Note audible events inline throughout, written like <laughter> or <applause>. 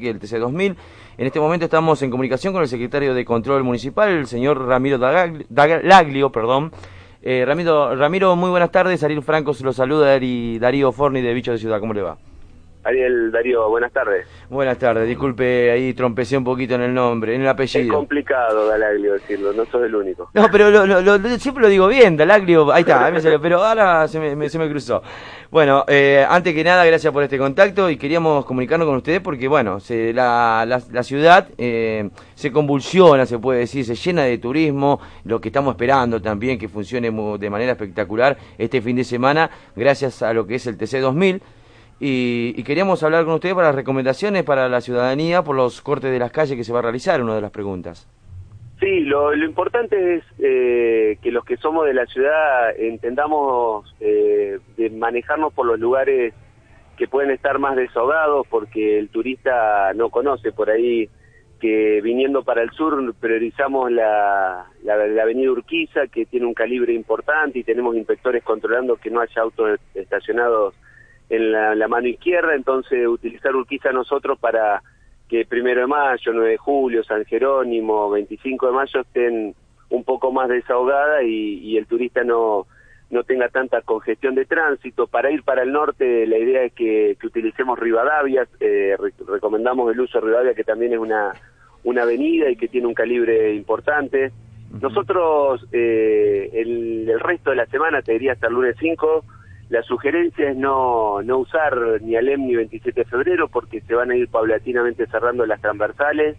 que el TC2000. En este momento estamos en comunicación con el secretario de Control Municipal, el señor Ramiro Dalaglio, perdón. Eh, Ramiro, Ramiro, muy buenas tardes. Ariel Franco se lo saluda y Darío Forni de Bicho de Ciudad. ¿Cómo le va? Ariel Darío, buenas tardes. Buenas tardes, disculpe, ahí trompecé un poquito en el nombre, en el apellido. Es complicado, Dalaglio, decirlo, no sos el único. No, pero lo, siempre lo digo bien, Dalaglio, ahí está, ahí me salió, pero ahora se me, se me cruzó. Bueno, eh, antes que nada, gracias por este contacto y queríamos comunicarnos con ustedes porque, bueno, se, la, la, ciudad eh, se convulsiona, se puede decir, se llena de turismo, lo que estamos esperando también que funcione de manera espectacular este fin de semana, gracias a lo que es el TC 2000 y, queríamos hablar con ustedes para las recomendaciones para la ciudadanía por los cortes de las calles que se va a realizar, una de las preguntas. Sí, lo, importante es eh, que los que somos de la ciudad entendamos eh, de manejarnos por los lugares que pueden estar más desahogados porque el turista no conoce por ahí que viniendo para el sur priorizamos la, la, la, avenida Urquiza que tiene un calibre importante y tenemos inspectores controlando que no haya autos estacionados en la, mano izquierda, entonces utilizar Urquiza nosotros para que primero de mayo, 9 de julio, San Jerónimo, 25 de mayo estén un poco más desahogada y, el turista no, no tenga tanta congestión de tránsito. Para ir para el norte la idea es que, utilicemos Rivadavia, eh, recomendamos el uso de Rivadavia que también es una, una avenida y que tiene un calibre importante. Nosotros eh, el, el, resto de la semana, te diría hasta el lunes 5, la sugerencia es no, no usar ni Alem ni 27 de febrero porque se van a ir paulatinamente cerrando las transversales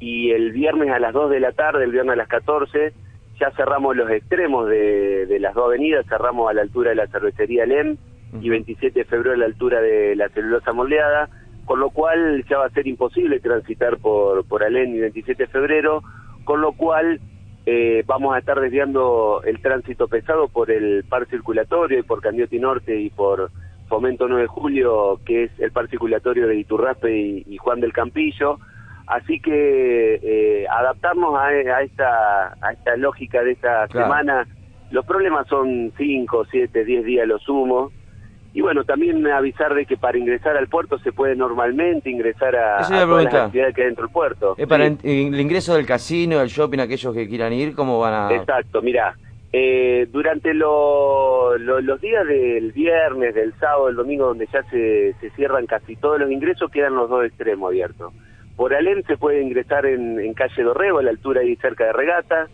y el viernes a las 2 de la tarde, el viernes a las 14, ya cerramos los extremos de, de las dos avenidas, cerramos a la altura de la cervecería Alem y 27 de febrero a la altura de la celulosa moldeada, con lo cual ya va a ser imposible transitar por, por Alem y 27 de febrero, con lo cual eh, vamos a estar desviando el tránsito pesado por el par circulatorio y por Candioti Norte y por Fomento 9 de Julio, que es el par circulatorio de Iturraspe y, Juan del Campillo. Así que eh, adaptarnos a, esta, a esta lógica de esta semana. Los problemas son 5, 7, 10 días lo sumo. Y bueno, también avisar de que para ingresar al puerto se puede normalmente ingresar a, a todas las actividades que hay dentro del puerto. ¿Es para el ingreso del casino, del shopping, aquellos que quieran ir, cómo van a...? Exacto, mira, eh, durante los días del viernes, del sábado, del domingo, donde ya se, se, cierran casi todos los ingresos, quedan los dos extremos abiertos. Por Alem se puede ingresar en, calle Dorrego, a la altura ahí cerca de Regata,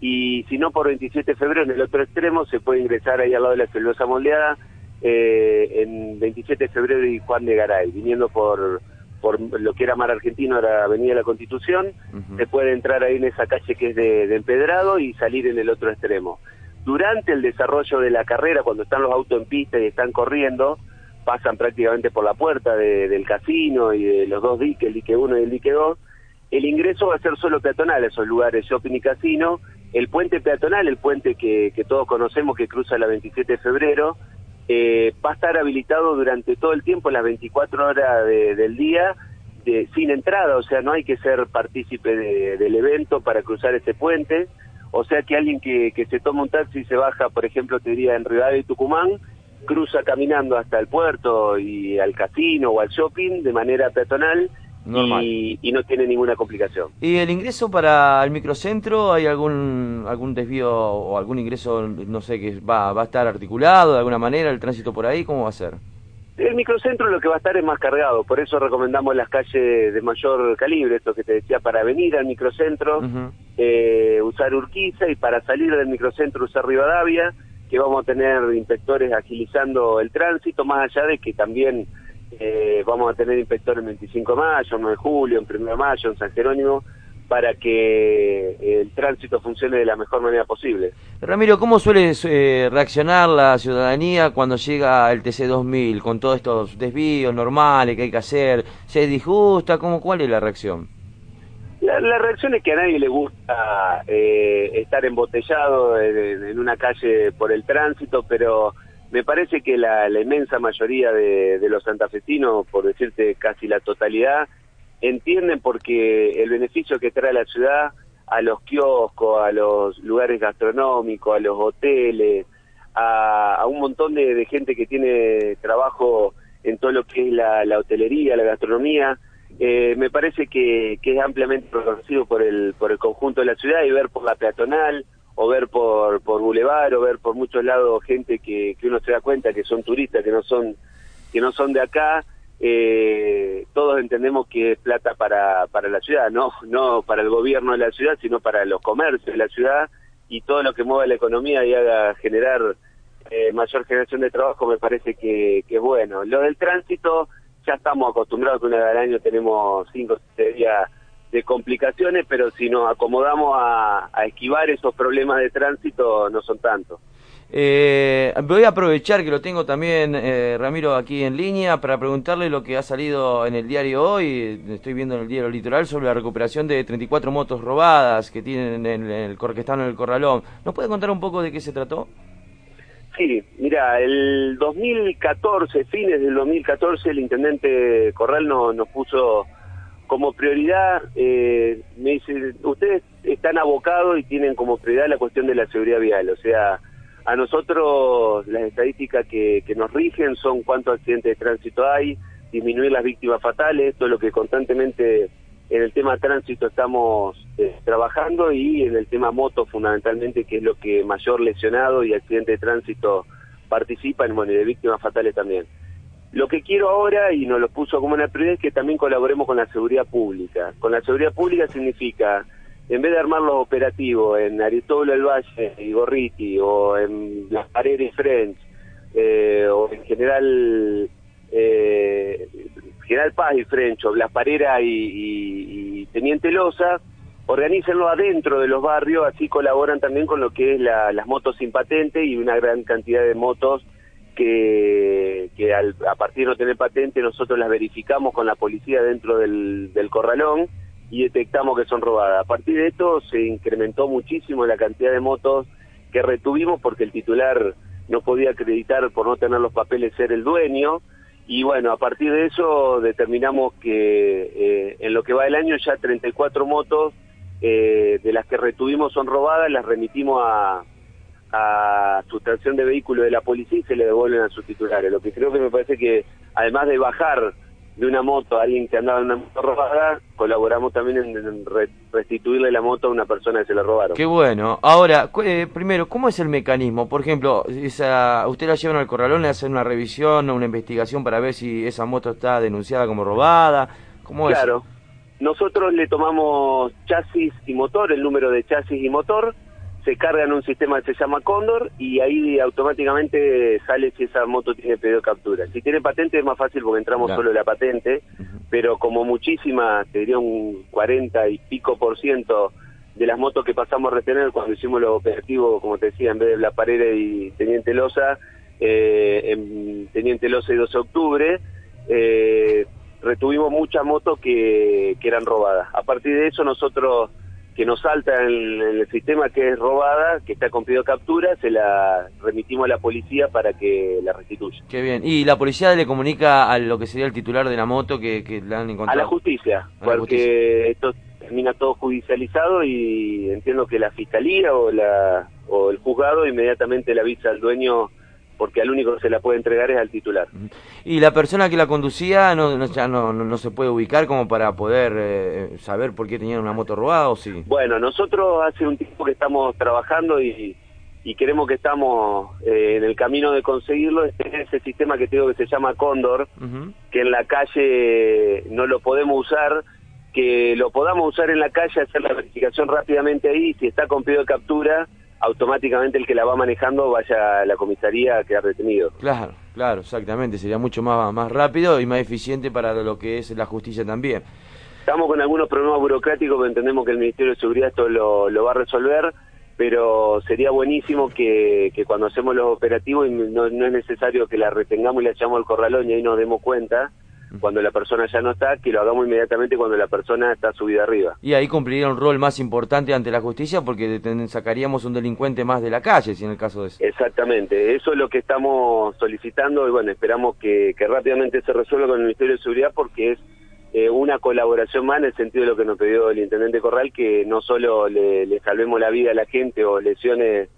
y si no por 27 de febrero, en el otro extremo, se puede ingresar ahí al lado de la celulosa moldeada, eh, en 27 de febrero y Juan de Garay, viniendo por, por lo que era Mar Argentino, era Avenida de la Constitución, se puede entrar ahí en esa calle que es de, empedrado y salir en el otro extremo. Durante el desarrollo de la carrera, cuando están los autos en pista y están corriendo, pasan prácticamente por la puerta del casino y de los dos diques, el dique 1 y el dique 2, el ingreso va a ser solo peatonal a esos lugares, shopping y casino, el puente peatonal, el puente que, que todos conocemos que cruza la 27 de febrero, eh, va a estar habilitado durante todo el tiempo, las 24 horas del día, de, sin entrada, o sea, no hay que ser partícipe del evento para cruzar ese puente, o sea que alguien que, que se toma un taxi y se baja, por ejemplo, te diría en Rivadavia y Tucumán, cruza caminando hasta el puerto y al casino o al shopping de manera peatonal, y, no tiene ninguna complicación. ¿Y el ingreso para el microcentro, hay algún algún desvío o algún ingreso, no sé, que va, va a estar articulado de alguna manera, el tránsito por ahí, cómo va a ser? El microcentro lo que va a estar es más cargado, por eso recomendamos las calles de mayor calibre, esto que te decía, para venir al microcentro, eh, usar Urquiza y para salir del microcentro usar Rivadavia, que vamos a tener inspectores agilizando el tránsito, más allá de que también eh, vamos a tener inspectores el 25 de mayo, 9 de julio, en 1 de mayo, en San Jerónimo, para que el tránsito funcione de la mejor manera posible. Ramiro, ¿cómo suele eh, reaccionar la ciudadanía cuando llega el TC2000 con todos estos desvíos normales que hay que hacer? ¿Se disgusta? ¿Cómo, ¿Cuál es la reacción? La, reacción es que a nadie le gusta eh, estar embotellado en, una calle por el tránsito, pero me parece que la, inmensa mayoría de, los santafesinos, por decirte casi la totalidad, entienden porque el beneficio que trae la ciudad a los kioscos, a los lugares gastronómicos, a los hoteles, a, un montón de, gente que tiene trabajo en todo lo que es la, hotelería, la gastronomía, eh, me parece que, que, es ampliamente reconocido por el, por el conjunto de la ciudad y ver por la peatonal o ver por, por Boulevard o ver por muchos lados gente que, que uno se da cuenta que son turistas, que no son, que no son de acá, eh, todos entendemos que es plata para, para la ciudad, no, <laughs> no para el gobierno de la ciudad, sino para los comercios de la ciudad y todo lo que mueva la economía y haga generar eh, mayor generación de trabajo me parece que, que es bueno. Lo del tránsito, ya estamos acostumbrados que una vez al año tenemos cinco o días de complicaciones, pero si nos acomodamos a, a esquivar esos problemas de tránsito no son tantos. Eh, voy a aprovechar que lo tengo también, eh, Ramiro, aquí en línea para preguntarle lo que ha salido en el diario hoy, estoy viendo en el diario Litoral, sobre la recuperación de 34 motos robadas que tienen en el, que están en el Corralón. ¿Nos puede contar un poco de qué se trató? Sí, mira, el 2014, fines del 2014, el intendente Corral no, nos puso como prioridad, eh, me dice, ustedes están abocados y tienen como prioridad la cuestión de la seguridad vial, o sea, a nosotros las estadísticas que, que nos rigen son cuántos accidentes de tránsito hay, disminuir las víctimas fatales, esto es lo que constantemente en el tema tránsito estamos eh, trabajando y en el tema moto fundamentalmente, que es lo que mayor lesionado y accidente de tránsito participan, bueno, y de víctimas fatales también. Lo que quiero ahora, y nos lo puso como una prioridad, es que también colaboremos con la seguridad pública. Con la seguridad pública significa en vez de armar los operativos en Aristóbulo del Valle y Gorriti o en Las Paredes French eh, o en general eh, General Paz y French o Las Pareras y, Teniente Loza organícenlo adentro de los barrios así colaboran también con lo que es las motos sin patente y una gran cantidad de motos que, al, a partir de no tener patente nosotros las verificamos con la policía dentro del, del corralón y detectamos que son robadas. A partir de esto se incrementó muchísimo la cantidad de motos que retuvimos porque el titular no podía acreditar por no tener los papeles ser el dueño y bueno, a partir de eso determinamos que eh, en lo que va el año ya 34 motos eh, de las que retuvimos son robadas, las remitimos a, a sustracción de vehículos de la policía y se le devuelven a sus titulares. Lo que creo que me parece que además de bajar de una moto a alguien que andaba en una moto robada, colaboramos también en, restituirle la moto a una persona que se la robaron. Qué bueno. Ahora, eh, primero, ¿cómo es el mecanismo? Por ejemplo, esa, usted la llevan al corralón, le hacen una revisión o una investigación para ver si esa moto está denunciada como robada. ¿Cómo claro. Nosotros le tomamos chasis y motor, el número de chasis y motor, se carga en un sistema que se llama Condor y ahí automáticamente sale si esa moto tiene pedido de captura. Si tiene patente es más fácil porque entramos solo la patente, pero como muchísimas, te diría un 40 y pico por ciento de las motos que pasamos a retener cuando hicimos los operativos, como te decía, en vez de La Pared y Teniente Loza, eh, en Teniente Loza y 12 de octubre, eh, retuvimos muchas motos que, que eran robadas. A partir de eso nosotros que nos salta en, el sistema que es robada, que está con pedido de captura, se la remitimos a la policía para que la restituya. Qué bien. ¿Y la policía le comunica a lo que sería el titular de la moto que, que la han encontrado? A la justicia, porque esto termina todo judicializado y entiendo que la fiscalía o, la, o el juzgado inmediatamente le avisa al dueño porque al único que se la puede entregar es al titular. ¿Y la persona que la conducía no, no, ya no, no se puede ubicar como para poder eh, saber por qué tenían una moto robada o sí? Bueno, nosotros hace un tiempo que estamos trabajando y, y queremos que estamos eh, en el camino de conseguirlo, es tener ese sistema que tengo que se llama Cóndor, que en la calle no lo podemos usar, que lo podamos usar en la calle, hacer la verificación rápidamente ahí, si está con pedido de captura, automáticamente el que la va manejando vaya a la comisaría a quedar detenido. Claro, claro, exactamente, sería mucho más, más rápido y más eficiente para lo que es la justicia también. Estamos con algunos problemas burocráticos, pero entendemos que el Ministerio de Seguridad esto lo, lo va a resolver, pero sería buenísimo que, que cuando hacemos los operativos no, no es necesario que la retengamos y la echamos al corralón y ahí nos demos cuenta, cuando la persona ya no está, que lo hagamos inmediatamente cuando la persona está subida arriba. Y ahí cumpliría un rol más importante ante la justicia porque sacaríamos un delincuente más de la calle, si en el caso de eso. Exactamente, eso es lo que estamos solicitando y bueno, esperamos que, rápidamente se resuelva con el Ministerio de Seguridad porque es eh, una colaboración más en el sentido de lo que nos pidió el Intendente Corral, que no solo le, salvemos la vida a la gente o lesiones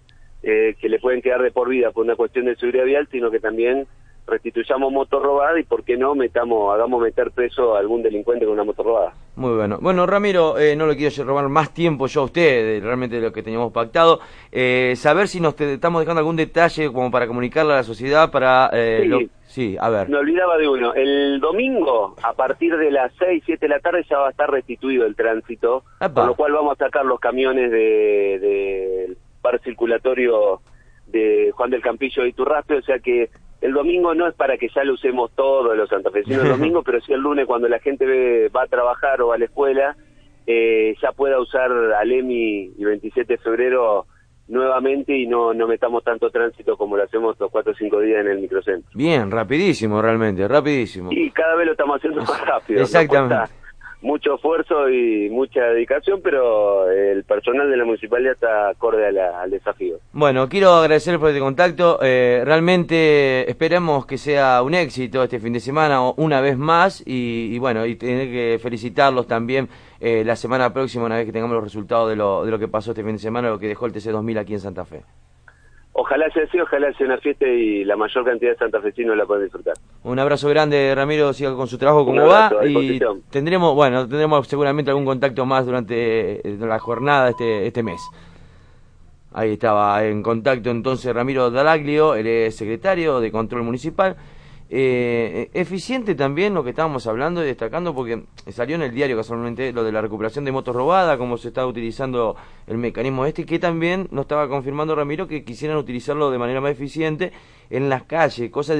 eh, que le pueden quedar de por vida por una cuestión de seguridad vial, sino que también restituyamos moto robada y por qué no metamos, hagamos meter preso a algún delincuente con una moto robada. Muy bueno. Bueno, Ramiro, eh, no lo quiero robar más tiempo yo a usted, realmente de lo que teníamos pactado. Eh, saber si nos estamos dejando algún detalle como para comunicarle a la sociedad para... sí. sí, a ver. Me olvidaba de uno. El domingo, a partir de las 6, 7 de la tarde, ya va a estar restituido el tránsito, con lo cual vamos a sacar los camiones del de, par circulatorio de Juan del Campillo y Turraspe, o sea que el domingo no es para que ya lo usemos todos los santafesinos el domingo, <laughs> pero sí el lunes cuando la gente va a trabajar o a la escuela, eh, ya pueda usar Alemi y 27 de febrero nuevamente y no, no metamos tanto tránsito como lo hacemos los cuatro o cinco días en el microcentro. Bien, rapidísimo realmente, rapidísimo. Y cada vez lo estamos haciendo más <laughs> rápido. Exactamente mucho esfuerzo y mucha dedicación, pero el personal de la municipalidad está acorde al desafío. Bueno, quiero agradecer por este contacto. Eh, realmente esperemos que sea un éxito este fin de semana una vez más y, bueno, y tener que felicitarlos también eh, la semana próxima una vez que tengamos los resultados de lo, de lo que pasó este fin de semana, lo que dejó el TC2000 aquí en Santa Fe. Ojalá sea así, ojalá sea una fiesta y la mayor cantidad de santafesinos la puedan disfrutar. Un abrazo grande, Ramiro, siga con su trabajo como va y tendremos, bueno, tendremos seguramente algún contacto más durante eh, la jornada este, este mes. Ahí estaba en contacto entonces Ramiro Dalaglio, él es secretario de Control Municipal. Eh, eficiente también lo que estábamos hablando y destacando porque salió en el diario casualmente lo de la recuperación de motos robadas, cómo se está utilizando el mecanismo este, que también nos estaba confirmando Ramiro que quisieran utilizarlo de manera más eficiente en las calles, cosas